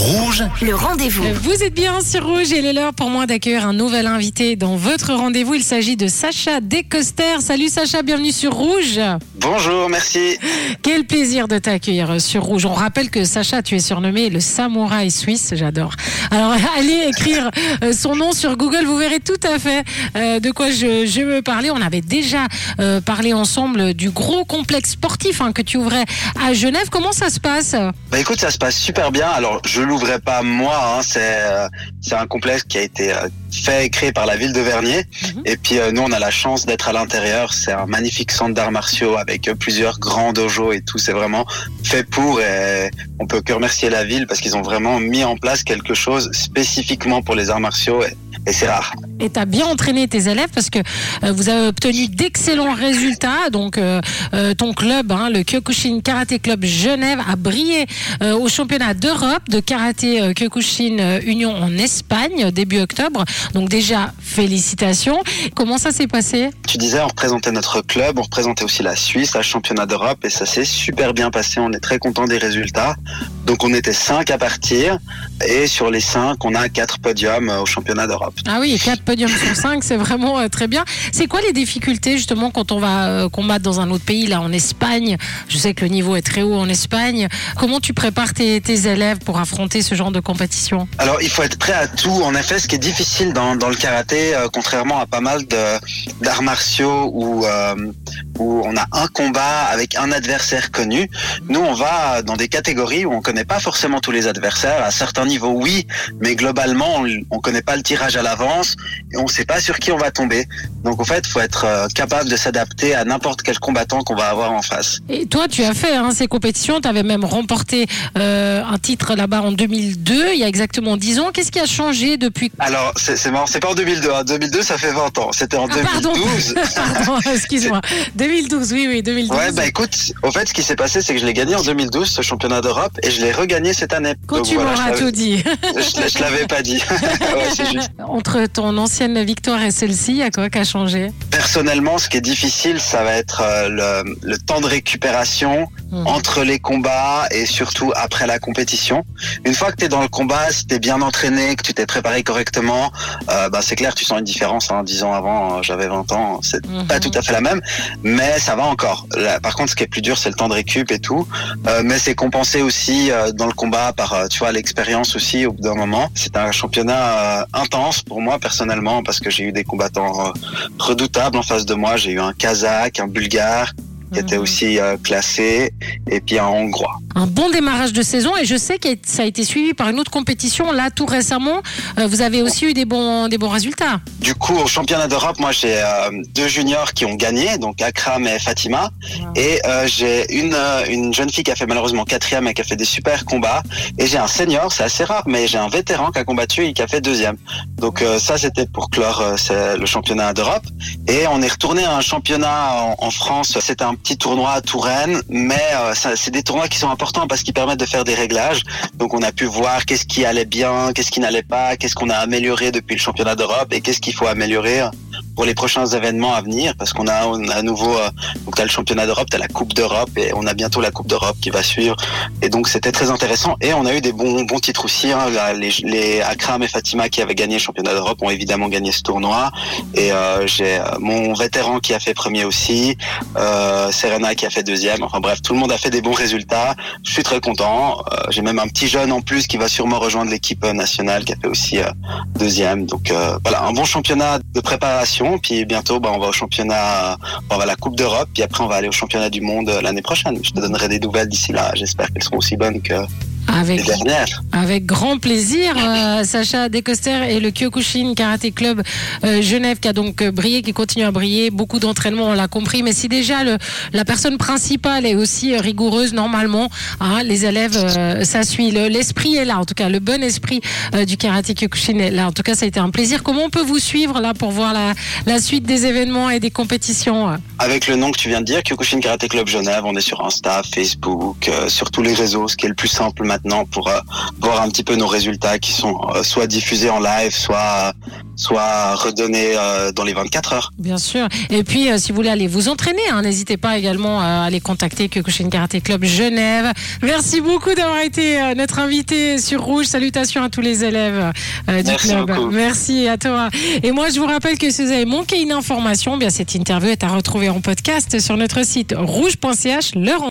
Rouge, le rendez-vous. Vous êtes bien sur Rouge et il est l'heure pour moi d'accueillir un nouvel invité dans votre rendez-vous. Il s'agit de Sacha Descoster. Salut Sacha, bienvenue sur Rouge. Bonjour, merci. Quel plaisir de t'accueillir sur Rouge. On rappelle que Sacha, tu es surnommé le samouraï suisse. J'adore. Alors allez écrire euh, son nom sur Google, vous verrez tout à fait euh, de quoi je, je veux parler. On avait déjà euh, parlé ensemble du gros complexe sportif hein, que tu ouvrais à Genève. Comment ça se passe? Bah écoute, ça se passe super bien. Alors je l'ouvrais pas moi, hein. c'est euh, c'est un complexe qui a été euh, fait et créé par la ville de Vernier. Mhm. Et puis euh, nous, on a la chance d'être à l'intérieur. C'est un magnifique centre d'arts martiaux avec euh, plusieurs grands dojos et tout. C'est vraiment fait pour. Et on peut que remercier la ville parce qu'ils ont vraiment mis en place quelque chose spécifiquement pour les arts martiaux. Et c'est rare. Et tu as bien entraîné tes élèves parce que euh, vous avez obtenu d'excellents résultats. Donc, euh, euh, ton club, hein, le Kyokushin Karaté Club Genève, a brillé au championnat d'Europe de karaté Kyokushin Union en Espagne début octobre. Donc, déjà, félicitations. Comment ça s'est passé? Tu disais, on représentait notre club, on représentait aussi la Suisse, à championnat d'Europe, et ça s'est super bien passé. On est très content des résultats. Donc, on était cinq à partir, et sur les cinq, on a quatre podiums au championnat d'Europe. Ah oui, 4 5, c'est vraiment euh, très bien. C'est quoi les difficultés justement quand on va euh, combattre dans un autre pays, là en Espagne? Je sais que le niveau est très haut en Espagne. Comment tu prépares tes, élèves pour affronter ce genre de compétition? Alors, il faut être prêt à tout. En effet, ce qui est difficile dans, le karaté, euh, contrairement à pas mal d'arts martiaux où on a un combat avec un adversaire connu, nous on va dans des catégories où on connaît pas forcément tous les adversaires. À certains niveaux, oui, mais globalement, on, on connaît pas le tirage à l'avance et on sait pas sur qui on va tomber. Donc, en fait, faut être euh, capable de s'adapter à n'importe quel combattant qu'on va avoir en face. Et toi, tu as fait hein, ces compétitions, tu avais même remporté euh, un titre là-bas en 2002, il y a exactement 10 ans. Qu'est-ce qui a changé depuis? Alors, c'est c'est marrant, c'est pas en 2002. En 2002, ça fait 20 ans. C'était en Ah, pardon. 2012. Pardon, excuse-moi. 2012, oui, oui, 2012. Ouais, bah écoute, au fait, ce qui s'est passé, c'est que je l'ai gagné en 2012, ce championnat d'Europe, et je l'ai regagné cette année. Quand Donc tu voilà, m'auras tout dit. je, je l'avais pas dit. ouais, c'est juste. Entre ton victoire celle-ci, il quoi qui changé? Personnellement, ce qui est difficile, ça va être euh, le temps de récupération Mhm. entre les combats et surtout après la compétition. Une fois que tu es dans le combat, si tu es bien entraîné, que tu t'es préparé correctement, euh, bah, c'est clair, tu sens une différence. Hein. 10 ans avant, euh, j'avais 20 ans, c'est Mhm. pas tout à fait la même, mais ça va encore. Là, par contre, ce qui est plus dur, c'est le temps de récup et tout. Euh, mais c'est compensé aussi euh, dans le combat par, tu vois, l'expérience aussi au bout d'un moment. C'est un championnat intense pour moi personnellement parce que j'ai eu des combattants redoutables en face de moi. J'ai eu un Kazakh, un Bulgare qui était Mhm. aussi euh, classé et puis un Hongrois. Un bon démarrage de saison et je sais que ça a été suivi par une autre compétition là tout récemment. Euh, vous avez aussi eu des bons des bons résultats. Du coup, au championnat d'Europe, moi j'ai euh, deux juniors qui ont gagné, donc Akram et Fatima, et euh, j'ai une euh, une jeune fille qui a fait malheureusement quatrième et qui a fait des super combats, et j'ai un senior, c'est assez rare, mais j'ai un vétéran qui a combattu et qui a fait deuxième. Donc euh, ça c'était pour clore euh, le championnat d'Europe, et on est retourné à un championnat en, en France. C'était un petit tournoi à Touraine, mais euh, c'est des tournois qui sont importants parce qu'ils permettent de faire des réglages. Donc on a pu voir qu'est-ce qui allait bien, qu'est-ce qui n'allait pas, qu'est-ce qu'on a amélioré depuis le championnat d'Europe et qu'est-ce qu'il faut améliorer pour les prochains événements à venir parce qu'on a, on a à nouveau euh, t'as le championnat d'Europe, t'as la Coupe d'Europe et on a bientôt la Coupe d'Europe qui va suivre et donc c'était très intéressant et on a eu des bons bons titres aussi hein. Les, Akram et Fatima qui avaient gagné le championnat d'Europe ont évidemment gagné ce tournoi et euh, j'ai euh, mon vétéran qui a fait premier aussi Serena qui a fait deuxième enfin bref tout le monde a fait des bons résultats je suis très content j'ai même un petit jeune en plus qui va sûrement rejoindre l'équipe nationale qui a fait aussi deuxième. Donc voilà, un bon championnat de préparation. Puis bientôt, bah, on va au championnat, on va à la Coupe d'Europe. Puis après, on va aller au championnat du monde euh, l'année prochaine. Je te donnerai des nouvelles d'ici là. J'espère qu'elles seront aussi bonnes que Avec grand plaisir, euh, Sacha Descoster et le Kyokushin Karaté Club euh, Genève qui a donc euh, brillé, qui continue à briller. Beaucoup d'entraînement, on l'a compris. Mais si déjà le, la personne principale est aussi rigoureuse, normalement, hein, les élèves, euh, ça suit. Le- L'esprit est là, en tout cas, le bon esprit du Karaté Kyokushin est là. En tout cas, ça a été un plaisir. Comment on peut vous suivre là pour voir la, la suite des événements et des compétitions Avec le nom que tu viens de dire, Kyokushin Karate Club Genève, on est sur Insta, Facebook, sur tous les réseaux, ce qui est le plus simple maintenant. Maintenant pour euh, voir un petit peu nos résultats qui sont euh, soit diffusés en live, soit soit redonnés euh, dans les 24 heures. Bien sûr. Et puis, si vous voulez aller vous entraîner, hein, n'hésitez pas également à aller contacter Kyokushin Karaté Club Genève. Merci beaucoup d'avoir été notre invité sur Rouge. Salutations à tous les élèves du Merci club. beaucoup. Merci à toi. Et moi, je vous rappelle que si vous avez manqué une information, eh bien cette interview est à retrouver en podcast sur notre site rouge.ch. Leur